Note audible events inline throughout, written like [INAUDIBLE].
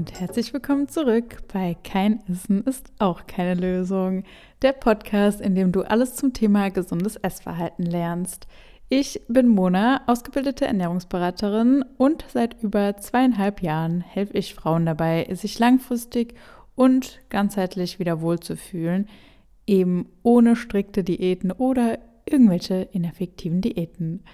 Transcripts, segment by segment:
und herzlich willkommen zurück bei Kein Essen ist auch keine Lösung, der Podcast, in dem du alles zum Thema gesundes Essverhalten lernst. Ich bin Mona, ausgebildete Ernährungsberaterin und seit über zweieinhalb Jahren helfe ich Frauen dabei, sich langfristig und ganzheitlich wieder wohlzufühlen, eben ohne strikte Diäten oder irgendwelche ineffektiven Diäten.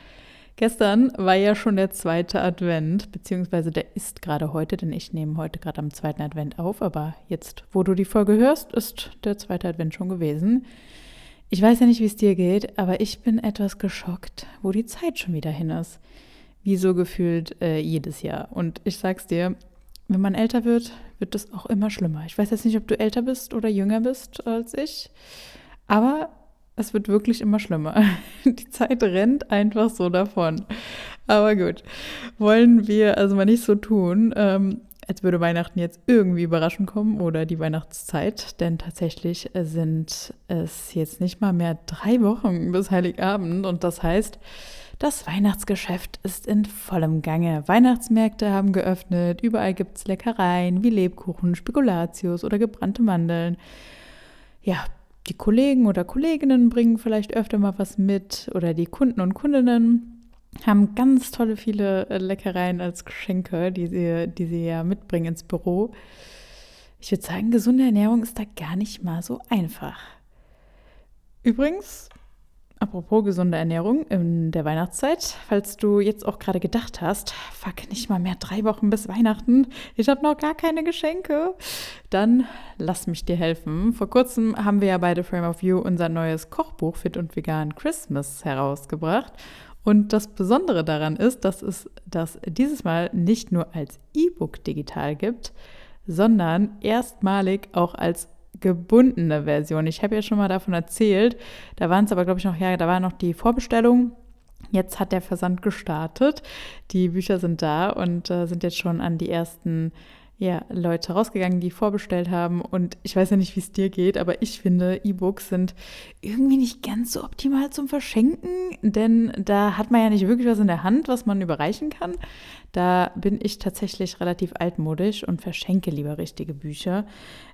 Gestern war ja schon der zweite Advent, beziehungsweise der ist gerade heute, denn ich nehme heute gerade am zweiten Advent auf, aber jetzt, wo du die Folge hörst, ist der zweite Advent schon gewesen. Ich weiß ja nicht, wie es dir geht, aber ich bin etwas geschockt, wo die Zeit schon wieder hin ist. Wie so gefühlt äh, jedes Jahr. Und ich sag's dir, wenn man älter wird, wird es auch immer schlimmer. Ich weiß jetzt nicht, ob du älter bist oder jünger bist als ich, aber es wird wirklich immer schlimmer. [LAUGHS] Die Zeit rennt einfach so davon. Aber gut, wollen wir also mal nicht so tun, ähm, als würde Weihnachten jetzt irgendwie überraschend kommen oder die Weihnachtszeit, denn tatsächlich sind es jetzt nicht mal mehr drei Wochen bis Heiligabend und das heißt, das Weihnachtsgeschäft ist in vollem Gange. Weihnachtsmärkte haben geöffnet, überall gibt es Leckereien wie Lebkuchen, Spekulatius oder gebrannte Mandeln. Ja, die Kollegen oder Kolleginnen bringen vielleicht öfter mal was mit oder die Kunden und Kundinnen haben ganz tolle viele äh, Leckereien als Geschenke, die sie, die sie ja mitbringen ins Büro. Ich würde sagen, gesunde Ernährung ist da gar nicht mal so einfach. Übrigens, Apropos gesunde Ernährung in der Weihnachtszeit, falls du jetzt auch gerade gedacht hast, fuck, nicht mal mehr drei Wochen bis Weihnachten, ich habe noch gar keine Geschenke, dann lass mich dir helfen. Vor kurzem haben wir ja beide Frame of You unser neues Kochbuch Fit und Vegan Christmas herausgebracht. Und das Besondere daran ist, dass es das dieses Mal nicht nur als E-Book digital gibt, sondern erstmalig auch als gebundene Version. Ich habe ja schon mal davon erzählt. Da waren es aber, glaube ich, noch, ja, da war noch die Vorbestellung. Jetzt hat der Versand gestartet. Die Bücher sind da und äh, sind jetzt schon an die ersten ja, Leute rausgegangen, die vorbestellt haben. Und ich weiß ja nicht, wie es dir geht, aber ich finde, E-Books sind irgendwie nicht ganz so optimal zum Verschenken, denn da hat man ja nicht wirklich was in der Hand, was man überreichen kann. Da bin ich tatsächlich relativ altmodisch und verschenke lieber richtige Bücher.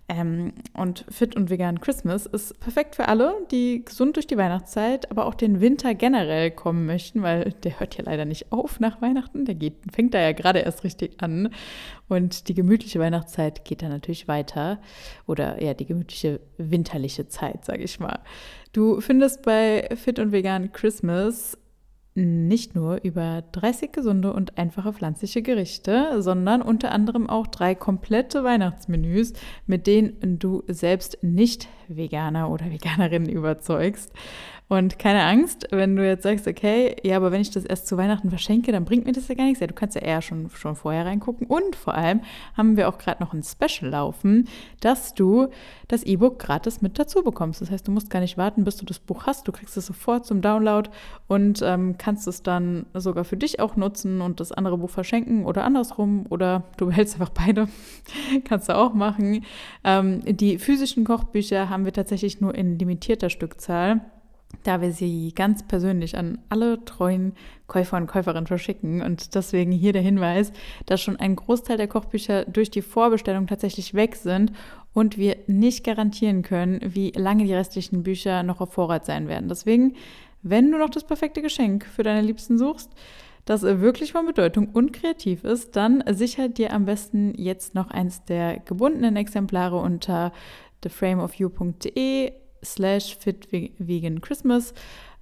Ähm, und Fit und Vegan Christmas ist perfekt für alle, die gesund durch die Weihnachtszeit, aber auch den Winter generell kommen möchten, weil der hört ja leider nicht auf nach Weihnachten. Der geht, fängt da ja gerade erst richtig an. Und die gemütliche Weihnachtszeit geht dann natürlich weiter. Oder ja, die gemütliche winterliche Zeit, sage ich mal. Du findest bei Fit und Vegan Christmas nicht nur über 30 gesunde und einfache pflanzliche Gerichte, sondern unter anderem auch drei komplette Weihnachtsmenüs, mit denen du selbst nicht Veganer oder Veganerin überzeugst. Und keine Angst, wenn du jetzt sagst, okay, ja, aber wenn ich das erst zu Weihnachten verschenke, dann bringt mir das ja gar nichts. Ja, du kannst ja eher schon, schon vorher reingucken. Und vor allem haben wir auch gerade noch ein Special laufen, dass du das E-Book gratis mit dazu bekommst. Das heißt, du musst gar nicht warten, bis du das Buch hast. Du kriegst es sofort zum Download und ähm, kannst es dann sogar für dich auch nutzen und das andere Buch verschenken oder andersrum oder du [LAUGHS] behältst einfach beide. [LAUGHS] kannst du auch machen. Ähm, die physischen Kochbücher haben wir tatsächlich nur in limitierter Stückzahl da wir sie ganz persönlich an alle treuen Käufer und Käuferinnen verschicken. Und deswegen hier der Hinweis, dass schon ein Großteil der Kochbücher durch die Vorbestellung tatsächlich weg sind und wir nicht garantieren können, wie lange die restlichen Bücher noch auf Vorrat sein werden. Deswegen, wenn du noch das perfekte Geschenk für deine Liebsten suchst, das wirklich von Bedeutung und kreativ ist, dann sichert dir am besten jetzt noch eins der gebundenen Exemplare unter theframeofyou.de slash fit vegan Christmas.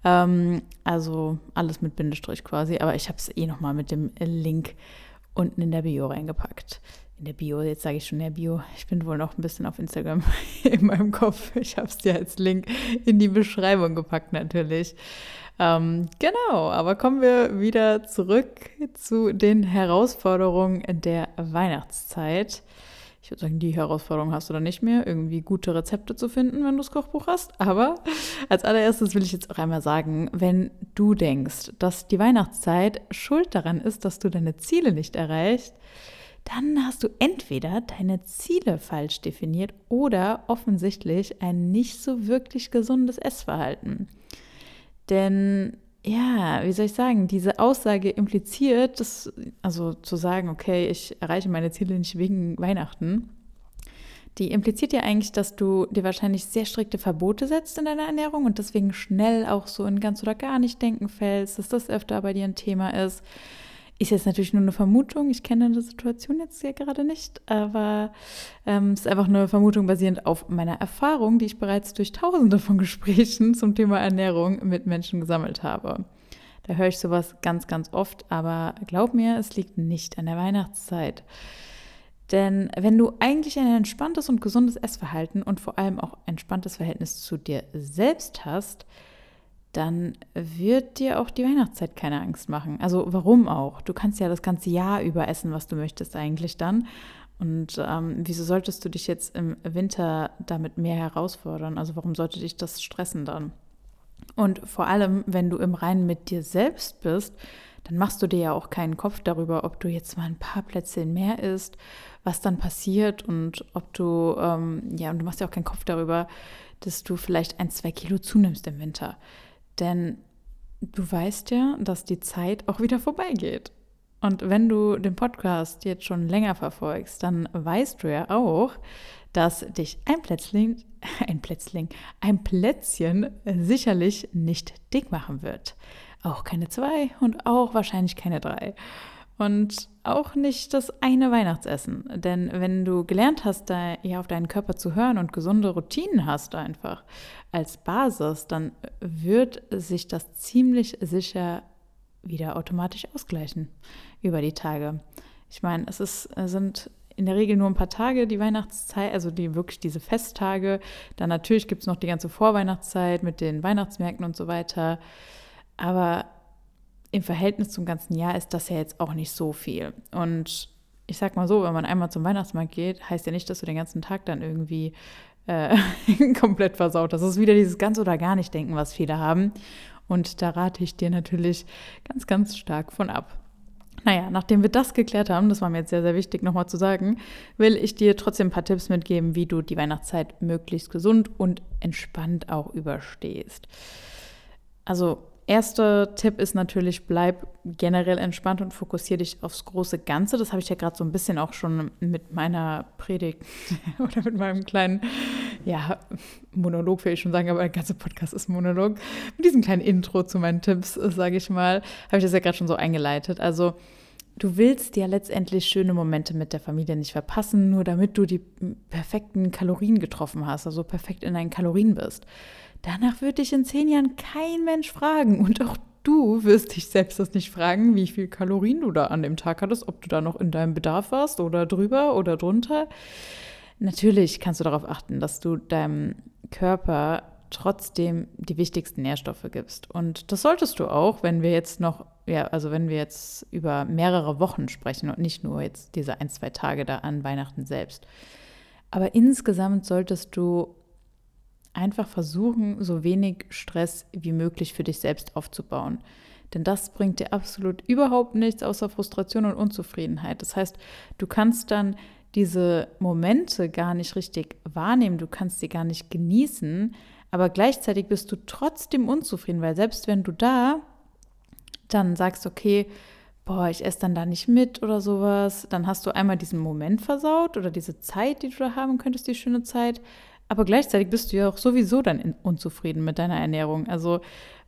Ähm, also alles mit Bindestrich quasi, aber ich habe es eh nochmal mit dem Link unten in der Bio reingepackt. In der Bio, jetzt sage ich schon in der Bio, ich bin wohl noch ein bisschen auf Instagram [LAUGHS] in meinem Kopf. Ich habe es dir als Link in die Beschreibung gepackt natürlich. Ähm, genau, aber kommen wir wieder zurück zu den Herausforderungen der Weihnachtszeit. Ich würde sagen, die Herausforderung hast du dann nicht mehr, irgendwie gute Rezepte zu finden, wenn du das Kochbuch hast. Aber als allererstes will ich jetzt auch einmal sagen, wenn du denkst, dass die Weihnachtszeit schuld daran ist, dass du deine Ziele nicht erreichst, dann hast du entweder deine Ziele falsch definiert oder offensichtlich ein nicht so wirklich gesundes Essverhalten. Denn ja, wie soll ich sagen, diese Aussage impliziert, dass, also zu sagen, okay, ich erreiche meine Ziele nicht wegen Weihnachten, die impliziert ja eigentlich, dass du dir wahrscheinlich sehr strikte Verbote setzt in deiner Ernährung und deswegen schnell auch so in ganz oder gar nicht denken fällst, dass das öfter bei dir ein Thema ist. Ist jetzt natürlich nur eine Vermutung. Ich kenne die Situation jetzt ja gerade nicht, aber ähm, es ist einfach eine Vermutung basierend auf meiner Erfahrung, die ich bereits durch Tausende von Gesprächen zum Thema Ernährung mit Menschen gesammelt habe. Da höre ich sowas ganz, ganz oft, aber glaub mir, es liegt nicht an der Weihnachtszeit. Denn wenn du eigentlich ein entspanntes und gesundes Essverhalten und vor allem auch entspanntes Verhältnis zu dir selbst hast, dann wird dir auch die Weihnachtszeit keine Angst machen. Also warum auch? Du kannst ja das ganze Jahr über essen, was du möchtest eigentlich dann. Und ähm, wieso solltest du dich jetzt im Winter damit mehr herausfordern? Also warum sollte dich das stressen dann? Und vor allem, wenn du im Reinen mit dir selbst bist, dann machst du dir ja auch keinen Kopf darüber, ob du jetzt mal ein paar Plätzchen mehr isst, was dann passiert und ob du, ähm, ja, und du machst ja auch keinen Kopf darüber, dass du vielleicht ein, zwei Kilo zunimmst im Winter. Denn du weißt ja, dass die Zeit auch wieder vorbeigeht. Und wenn du den Podcast jetzt schon länger verfolgst, dann weißt du ja auch, dass dich ein Plätzling, [LAUGHS] ein Plätzling, ein Plätzchen sicherlich nicht dick machen wird. Auch keine zwei und auch wahrscheinlich keine drei. Und auch nicht das eine Weihnachtsessen. Denn wenn du gelernt hast, da ja auf deinen Körper zu hören und gesunde Routinen hast einfach als Basis, dann wird sich das ziemlich sicher wieder automatisch ausgleichen über die Tage. Ich meine, es ist, sind in der Regel nur ein paar Tage die Weihnachtszeit, also die wirklich diese Festtage. Dann natürlich gibt es noch die ganze Vorweihnachtszeit mit den Weihnachtsmärkten und so weiter. Aber im Verhältnis zum ganzen Jahr ist das ja jetzt auch nicht so viel. Und ich sag mal so, wenn man einmal zum Weihnachtsmarkt geht, heißt ja nicht, dass du den ganzen Tag dann irgendwie äh, [LAUGHS] komplett versaut. Das ist wieder dieses ganz oder gar nicht denken, was viele haben. Und da rate ich dir natürlich ganz, ganz stark von ab. Naja, nachdem wir das geklärt haben, das war mir jetzt sehr, sehr wichtig nochmal zu sagen, will ich dir trotzdem ein paar Tipps mitgeben, wie du die Weihnachtszeit möglichst gesund und entspannt auch überstehst. Also Erster Tipp ist natürlich, bleib generell entspannt und fokussiere dich aufs große Ganze. Das habe ich ja gerade so ein bisschen auch schon mit meiner Predigt [LAUGHS] oder mit meinem kleinen, ja, Monolog will ich schon sagen, aber der ganze Podcast ist Monolog. Mit diesem kleinen Intro zu meinen Tipps, sage ich mal, habe ich das ja gerade schon so eingeleitet. Also, du willst ja letztendlich schöne Momente mit der Familie nicht verpassen, nur damit du die perfekten Kalorien getroffen hast, also perfekt in deinen Kalorien bist. Danach wird dich in zehn Jahren kein Mensch fragen und auch du wirst dich selbst das nicht fragen, wie viel Kalorien du da an dem Tag hattest, ob du da noch in deinem Bedarf warst oder drüber oder drunter. Natürlich kannst du darauf achten, dass du deinem Körper trotzdem die wichtigsten Nährstoffe gibst. Und das solltest du auch, wenn wir jetzt noch, ja, also wenn wir jetzt über mehrere Wochen sprechen und nicht nur jetzt diese ein, zwei Tage da an Weihnachten selbst. Aber insgesamt solltest du einfach versuchen, so wenig Stress wie möglich für dich selbst aufzubauen. Denn das bringt dir absolut überhaupt nichts außer Frustration und Unzufriedenheit. Das heißt, du kannst dann diese Momente gar nicht richtig wahrnehmen, du kannst sie gar nicht genießen, aber gleichzeitig bist du trotzdem unzufrieden, weil selbst wenn du da dann sagst, okay, boah, ich esse dann da nicht mit oder sowas, dann hast du einmal diesen Moment versaut oder diese Zeit, die du da haben könntest, die schöne Zeit, aber gleichzeitig bist du ja auch sowieso dann unzufrieden mit deiner Ernährung. Also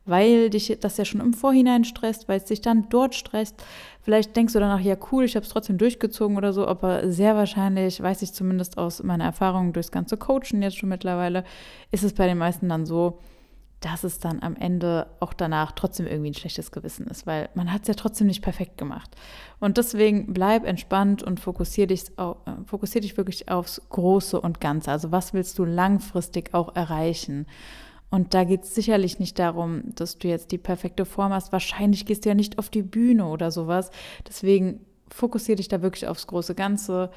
weil dich das ja schon im Vorhinein stresst, weil es dich dann dort stresst. Vielleicht denkst du danach, ja cool, ich habe es trotzdem durchgezogen oder so, aber sehr wahrscheinlich, weiß ich zumindest aus meiner Erfahrung durchs ganze Coachen jetzt schon mittlerweile, ist es bei den meisten dann so, dass es dann am Ende auch danach trotzdem irgendwie ein schlechtes Gewissen ist, weil man hat es ja trotzdem nicht perfekt gemacht. Und deswegen bleib entspannt und fokussiere dich, äh, fokussier dich wirklich aufs Große und Ganze. Also was willst du langfristig auch erreichen? Und da geht es sicherlich nicht darum, dass du jetzt die perfekte Form hast. Wahrscheinlich gehst du ja nicht auf die Bühne oder sowas. Deswegen fokussiere dich da wirklich aufs große Ganze.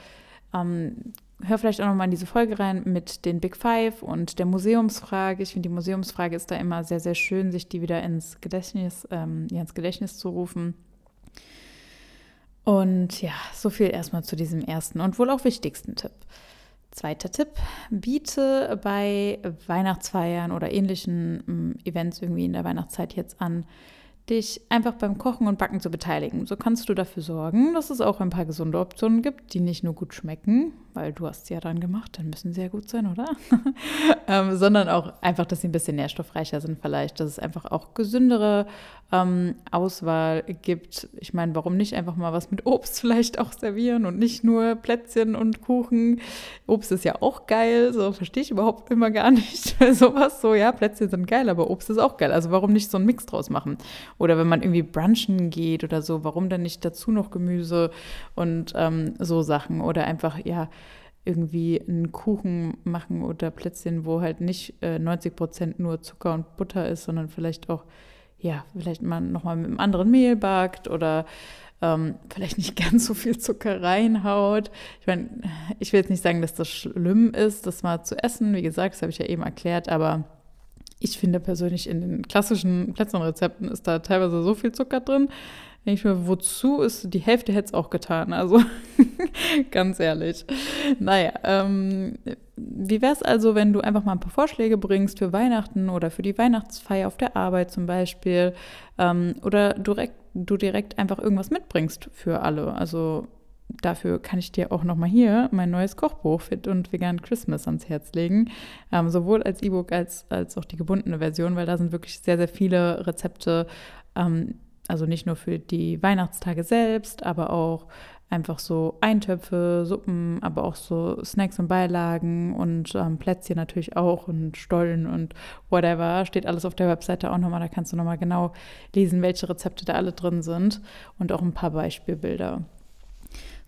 Ähm, hör vielleicht auch nochmal in diese Folge rein mit den Big Five und der Museumsfrage. Ich finde, die Museumsfrage ist da immer sehr, sehr schön, sich die wieder ins Gedächtnis, ähm, ins Gedächtnis zu rufen. Und ja, so viel erstmal zu diesem ersten und wohl auch wichtigsten Tipp. Zweiter Tipp, biete bei Weihnachtsfeiern oder ähnlichen ähm, Events irgendwie in der Weihnachtszeit jetzt an, dich einfach beim Kochen und Backen zu beteiligen. So kannst du dafür sorgen, dass es auch ein paar gesunde Optionen gibt, die nicht nur gut schmecken, weil du hast sie ja dann gemacht, dann müssen sie ja gut sein, oder? [LAUGHS] ähm, sondern auch einfach, dass sie ein bisschen nährstoffreicher sind vielleicht, dass es einfach auch gesündere ähm, Auswahl gibt. Ich meine, warum nicht einfach mal was mit Obst [LAUGHS] vielleicht auch servieren und nicht nur Plätzchen und Kuchen. Obst ist ja auch geil, so verstehe ich überhaupt immer gar nicht. [LAUGHS] Sowas so, ja, Plätzchen sind geil, aber Obst ist auch geil. Also warum nicht so einen Mix draus machen? Oder wenn man irgendwie brunchen geht oder so, warum dann nicht dazu noch Gemüse und ähm, so Sachen? Oder einfach, ja, irgendwie einen Kuchen machen oder Plätzchen, wo halt nicht äh, 90 Prozent nur Zucker und Butter ist, sondern vielleicht auch, ja, vielleicht man nochmal mit einem anderen Mehl backt oder ähm, vielleicht nicht [LAUGHS] ganz so viel Zucker reinhaut. Ich meine, ich will jetzt nicht sagen, dass das schlimm ist, das mal zu essen. Wie gesagt, das habe ich ja eben erklärt, aber ich finde persönlich in den klassischen Plätzchenrezepten ist da teilweise so viel Zucker drin. Ich mir, wozu ist die Hälfte hätte es auch getan? Also [LAUGHS] ganz ehrlich. Naja, ähm, wie wäre es also, wenn du einfach mal ein paar Vorschläge bringst für Weihnachten oder für die Weihnachtsfeier auf der Arbeit zum Beispiel? Ähm, oder direkt, du direkt einfach irgendwas mitbringst für alle? Also dafür kann ich dir auch nochmal hier mein neues Kochbuch Fit und Vegan Christmas ans Herz legen. Ähm, sowohl als E-Book als, als auch die gebundene Version, weil da sind wirklich sehr, sehr viele Rezepte. Ähm, also nicht nur für die Weihnachtstage selbst, aber auch einfach so Eintöpfe, Suppen, aber auch so Snacks und Beilagen und ähm, Plätzchen natürlich auch und Stollen und whatever. Steht alles auf der Webseite auch nochmal. Da kannst du nochmal genau lesen, welche Rezepte da alle drin sind und auch ein paar Beispielbilder.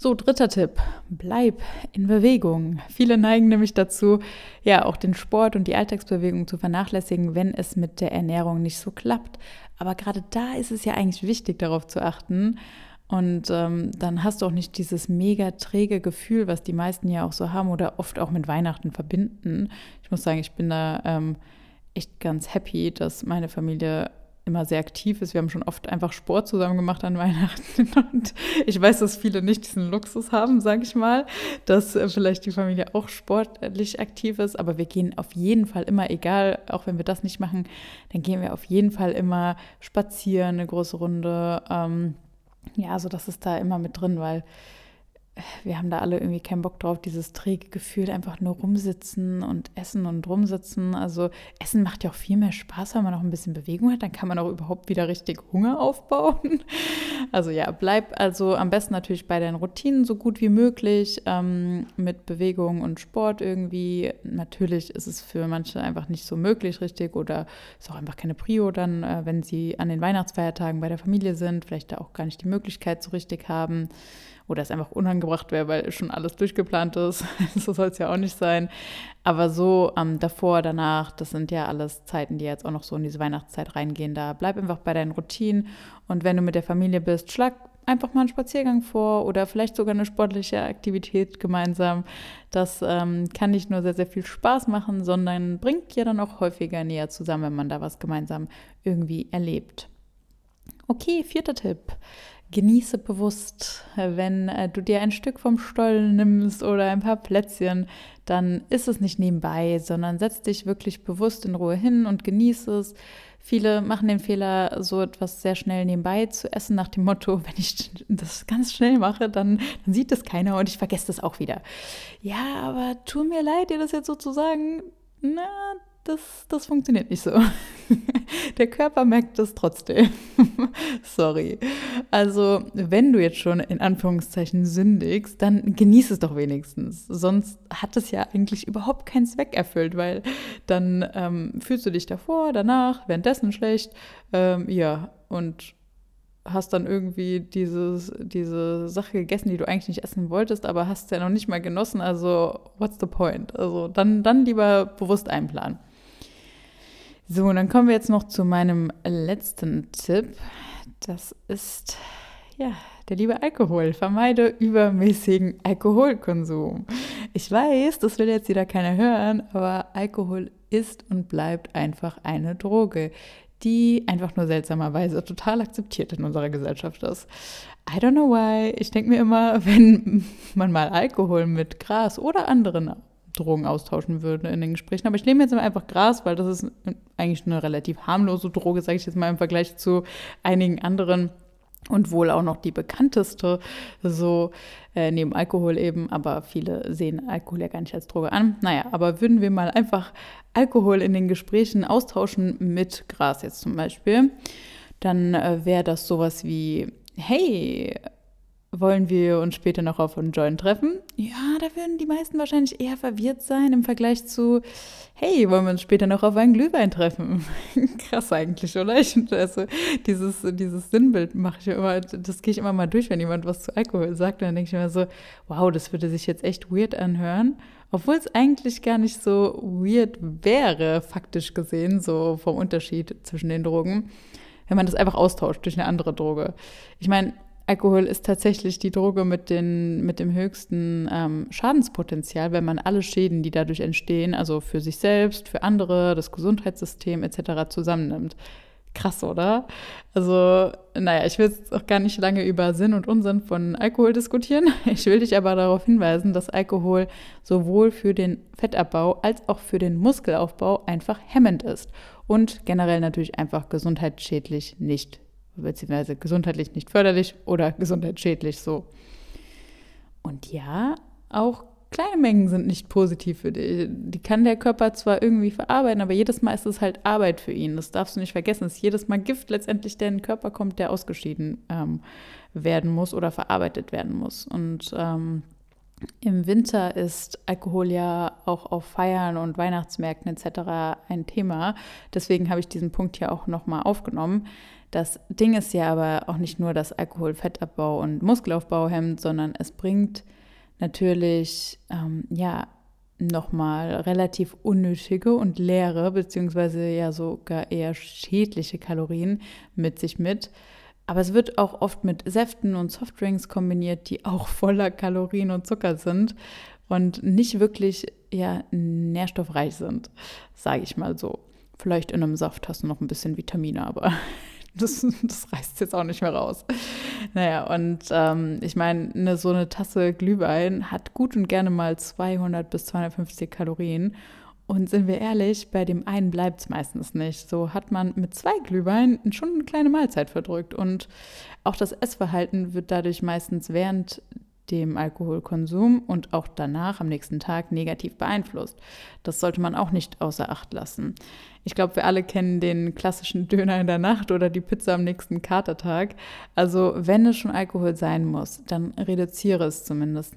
So, dritter Tipp, bleib in Bewegung. Viele neigen nämlich dazu, ja, auch den Sport und die Alltagsbewegung zu vernachlässigen, wenn es mit der Ernährung nicht so klappt. Aber gerade da ist es ja eigentlich wichtig, darauf zu achten. Und ähm, dann hast du auch nicht dieses mega träge Gefühl, was die meisten ja auch so haben oder oft auch mit Weihnachten verbinden. Ich muss sagen, ich bin da ähm, echt ganz happy, dass meine Familie immer sehr aktiv ist. Wir haben schon oft einfach Sport zusammen gemacht an Weihnachten. [LAUGHS] Und ich weiß, dass viele nicht diesen Luxus haben, sage ich mal, dass äh, vielleicht die Familie auch sportlich aktiv ist. Aber wir gehen auf jeden Fall immer, egal, auch wenn wir das nicht machen, dann gehen wir auf jeden Fall immer spazieren, eine große Runde. Ähm, ja, so das ist da immer mit drin, weil wir haben da alle irgendwie keinen Bock drauf, dieses träge Gefühl, einfach nur rumsitzen und essen und rumsitzen. Also Essen macht ja auch viel mehr Spaß, wenn man noch ein bisschen Bewegung hat. Dann kann man auch überhaupt wieder richtig Hunger aufbauen. [LAUGHS] Also ja, bleib also am besten natürlich bei deinen Routinen so gut wie möglich ähm, mit Bewegung und Sport irgendwie. Natürlich ist es für manche einfach nicht so möglich richtig oder ist auch einfach keine Prio dann, äh, wenn sie an den Weihnachtsfeiertagen bei der Familie sind, vielleicht da auch gar nicht die Möglichkeit so richtig haben oder es einfach unangebracht wäre, weil schon alles durchgeplant ist. [LAUGHS] so soll es ja auch nicht sein. Aber so ähm, davor, danach, das sind ja alles Zeiten, die jetzt auch noch so in diese Weihnachtszeit reingehen. Da bleib einfach bei deinen Routinen und wenn du mit der Familie bist, schlag einfach mal einen Spaziergang vor oder vielleicht sogar eine sportliche Aktivität gemeinsam. Das ähm, kann nicht nur sehr, sehr viel Spaß machen, sondern bringt ja dann auch häufiger näher zusammen, wenn man da was gemeinsam irgendwie erlebt. Okay, vierter Tipp. Genieße bewusst, wenn äh, du dir ein Stück vom Stollen nimmst oder ein paar Plätzchen, dann ist es nicht nebenbei, sondern setz dich wirklich bewusst in Ruhe hin und genieße es. Viele machen den Fehler, so etwas sehr schnell nebenbei zu essen, nach dem Motto, [LAUGHS] wenn ich das ganz schnell mache, dann, dann sieht das keiner und ich vergesse das auch wieder. Ja, aber tut mir leid, dir das jetzt so zu sagen. Na, das, das funktioniert nicht so. [LAUGHS] Der Körper merkt das trotzdem. [LAUGHS] Sorry. Also, wenn du jetzt schon in Anführungszeichen sündigst, dann genieß es doch wenigstens. Sonst hat es ja eigentlich überhaupt keinen Zweck erfüllt, weil dann ähm, fühlst du dich davor, danach, währenddessen schlecht. Ähm, ja, und hast dann irgendwie dieses, diese Sache gegessen, die du eigentlich nicht essen wolltest, aber hast ja noch nicht mal genossen. Also, what's the point? Also, dann, dann lieber bewusst einplanen. So, und dann kommen wir jetzt noch zu meinem letzten Tipp. Das ist ja der liebe Alkohol. Vermeide übermäßigen Alkoholkonsum. Ich weiß, das will jetzt wieder keiner hören, aber Alkohol ist und bleibt einfach eine Droge, die einfach nur seltsamerweise total akzeptiert in unserer Gesellschaft ist. I don't know why. Ich denke mir immer, [LAUGHS] wenn man mal Alkohol mit Gras oder anderen Drogen austauschen würde in den Gesprächen. Aber ich nehme jetzt einfach Gras, weil das ist eigentlich eine relativ harmlose Droge, sage ich jetzt mal im Vergleich zu einigen anderen und wohl auch noch die bekannteste, so äh, neben Alkohol eben, aber viele sehen Alkohol ja gar nicht als Droge an. Naja, aber würden wir mal einfach Alkohol in den Gesprächen austauschen mit Gras jetzt zum Beispiel, dann äh, wäre das sowas wie, hey, wollen wir uns später noch auf einen Joint treffen? Ja, da würden die meisten wahrscheinlich eher verwirrt sein im Vergleich zu, hey, wollen wir uns später noch auf einen Glühwein treffen? [LAUGHS] Krass eigentlich, oder? Ich, also dieses, dieses Sinnbild mache ich immer, das gehe ich immer mal durch, wenn jemand was zu Alkohol sagt. dann denke ich immer so, wow, das würde sich jetzt echt weird anhören. Obwohl es eigentlich gar nicht so weird wäre, faktisch gesehen, so vom Unterschied zwischen den Drogen, wenn man das einfach austauscht durch eine andere Droge. Ich meine, Alkohol ist tatsächlich die Droge mit, den, mit dem höchsten ähm, Schadenspotenzial, wenn man alle Schäden, die dadurch entstehen, also für sich selbst, für andere, das Gesundheitssystem etc. zusammennimmt. Krass, oder? Also, naja, ich will jetzt auch gar nicht lange über Sinn und Unsinn von Alkohol diskutieren. [LAUGHS] Ich will dich aber darauf hinweisen, dass Alkohol sowohl für den Fettabbau als auch für den Muskelaufbau einfach hemmend ist und generell natürlich einfach gesundheitsschädlich nicht beziehungsweise gesundheitlich nicht förderlich oder [LAUGHS] gesundheitsschädlich so. Und ja, auch kleine Mengen sind nicht positiv für dich. Die kann der Körper zwar irgendwie verarbeiten, aber jedes Mal ist es halt Arbeit für ihn. Das darfst du nicht vergessen. Es ist jedes Mal Gift letztendlich, der in den Körper kommt, der ausgeschieden ähm, werden muss oder verarbeitet werden muss. Und ähm, im Winter ist Alkohol ja auch auf Feiern und Weihnachtsmärkten etc. ein Thema. Deswegen habe ich diesen Punkt hier auch nochmal aufgenommen. Das Ding ist ja aber auch nicht nur, dass Alkohol Fettabbau und Muskelaufbau hemmt, sondern es bringt natürlich ähm, ja nochmal relativ unnötige und leere, beziehungsweise ja sogar eher schädliche Kalorien mit sich mit. Aber es wird auch oft mit Säften und Softdrinks kombiniert, die auch voller Kalorien und Zucker sind und nicht wirklich ja, nährstoffreich sind, sage ich mal so. Vielleicht in einem Saft hast du noch ein bisschen Vitamine, aber [LAUGHS] das, das reißt jetzt auch nicht mehr raus. Naja, und ähm, ich meine, ne, so eine Tasse Glühwein hat gut und gerne mal 200 bis 250 Kalorien. Und sind wir ehrlich, bei dem einen bleibt es meistens nicht. So hat man mit zwei Glühweinen schon eine kleine Mahlzeit verdrückt. Und auch das Essverhalten wird dadurch meistens während dem Alkoholkonsum und auch danach am nächsten Tag negativ beeinflusst. Das sollte man auch nicht außer Acht lassen. Ich glaube, wir alle kennen den klassischen Döner in der Nacht oder die Pizza am nächsten Katertag. Also wenn es schon Alkohol sein muss, dann reduziere es zumindest.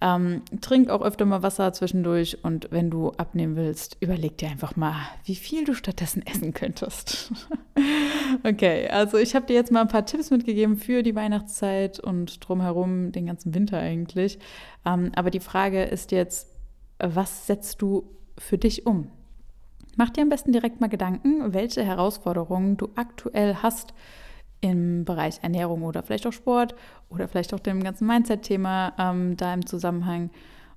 Ähm, trink auch öfter mal Wasser zwischendurch und wenn du abnehmen willst, überleg dir einfach mal, wie viel du stattdessen essen könntest. [LAUGHS] [LAUGHS] okay, also ich habe dir jetzt mal ein paar Tipps mitgegeben für die Weihnachtszeit und drumherum den ganzen Winter eigentlich. Ähm, aber die Frage ist jetzt, was setzt du für dich um? Mach dir am besten direkt mal Gedanken, welche Herausforderungen du aktuell hast im Bereich Ernährung oder vielleicht auch Sport oder vielleicht auch dem ganzen Mindset-Thema ähm, da im Zusammenhang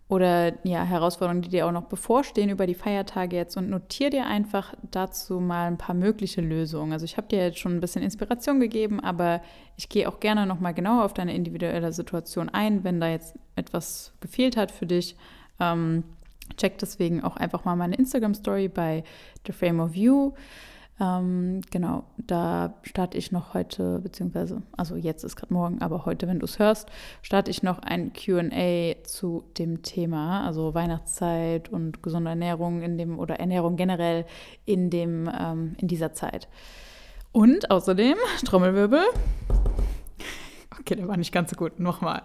oder ja, Herausforderungen, die dir auch noch bevorstehen über die Feiertage jetzt und notiere dir einfach dazu mal ein paar mögliche Lösungen. Also ich habe dir jetzt schon ein bisschen Inspiration gegeben, aber ich gehe auch gerne nochmal genauer auf deine individuelle Situation ein, wenn da jetzt etwas gefehlt hat für dich. Ähm, check deswegen auch einfach mal meine Instagram-Story bei The Frame of You. Ähm, genau, da starte ich noch heute, beziehungsweise, also jetzt ist gerade morgen, aber heute, wenn du es hörst, starte ich noch ein QA zu dem Thema, also Weihnachtszeit und gesunde Ernährung in dem oder Ernährung generell in dem, ähm, in dieser Zeit. Und außerdem, [LAUGHS] Trommelwirbel. Okay, der war nicht ganz so gut. Nochmal.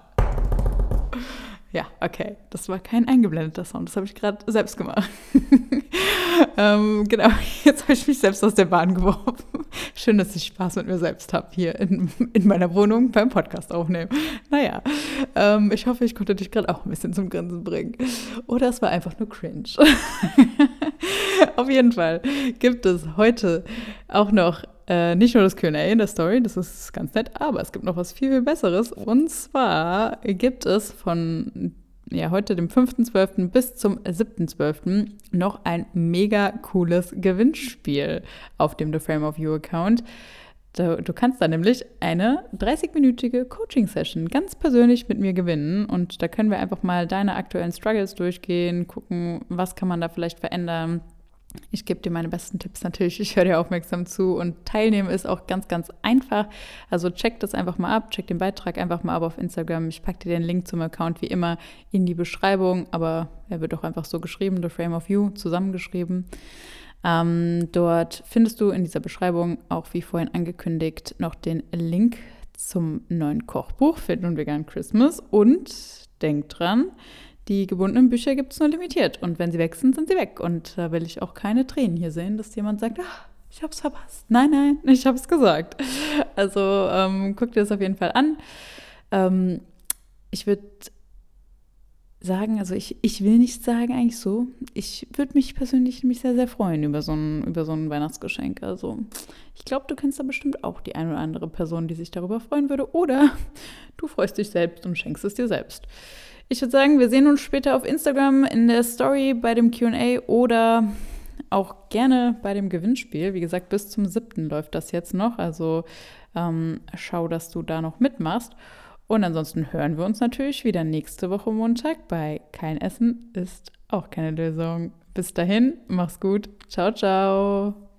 Ja, okay. Das war kein eingeblendeter Sound. Das habe ich gerade selbst gemacht. [LAUGHS] ähm, genau, [LAUGHS] jetzt habe ich mich selbst aus der Bahn geworfen. Schön, dass ich Spaß mit mir selbst habe hier in, in meiner Wohnung beim Podcast aufnehmen. Naja, ähm, ich hoffe, ich konnte dich gerade auch ein bisschen zum Grinsen bringen. Oder es war einfach nur cringe. [LAUGHS] Auf jeden Fall gibt es heute auch noch äh, nicht nur das QA in der Story, das ist ganz nett, aber es gibt noch was viel, viel Besseres. Und zwar gibt es von ja, heute, dem 5.12. bis zum 7.12. noch ein mega cooles Gewinnspiel auf dem The Frame of You Account. Du, du kannst da nämlich eine 30-minütige Coaching-Session ganz persönlich mit mir gewinnen. Und da können wir einfach mal deine aktuellen Struggles durchgehen, gucken, was kann man da vielleicht verändern. Ich gebe dir meine besten Tipps natürlich, ich höre dir aufmerksam zu und teilnehmen ist auch ganz, ganz einfach. Also check das einfach mal ab, check den Beitrag einfach mal ab auf Instagram. Ich packe dir den Link zum Account wie immer in die Beschreibung, aber er wird auch einfach so geschrieben, The Frame of You, zusammengeschrieben. Ähm, dort findest du in dieser Beschreibung auch wie vorhin angekündigt noch den Link zum neuen Kochbuch Fit und Vegan Christmas. Und denk dran, die gebundenen Bücher gibt es nur limitiert. Und wenn sie weg sind, sind sie weg. Und da will ich auch keine Tränen hier sehen, dass jemand sagt, ach, ich habe es verpasst. Nein, nein, ich habe es gesagt. Also ähm, guck dir das auf jeden Fall an. Ähm, ich würde sagen, also ich, ich will nicht sagen eigentlich so. Ich würde mich persönlich nämlich sehr, sehr freuen über so ein, über so ein Weihnachtsgeschenk. Also ich glaube, du kennst da bestimmt auch die eine oder andere Person, die sich darüber freuen würde. Oder du freust dich selbst und schenkst es dir selbst. Ich würde sagen, wir sehen uns später auf Instagram in der Story bei dem QA oder auch gerne bei dem Gewinnspiel. Wie gesagt, bis zum 7. läuft das jetzt noch. Also ähm, schau, dass du da noch mitmachst. Und ansonsten hören wir uns natürlich wieder nächste Woche Montag bei Kein Essen ist auch keine Lösung. Bis dahin, mach's gut. Ciao, ciao.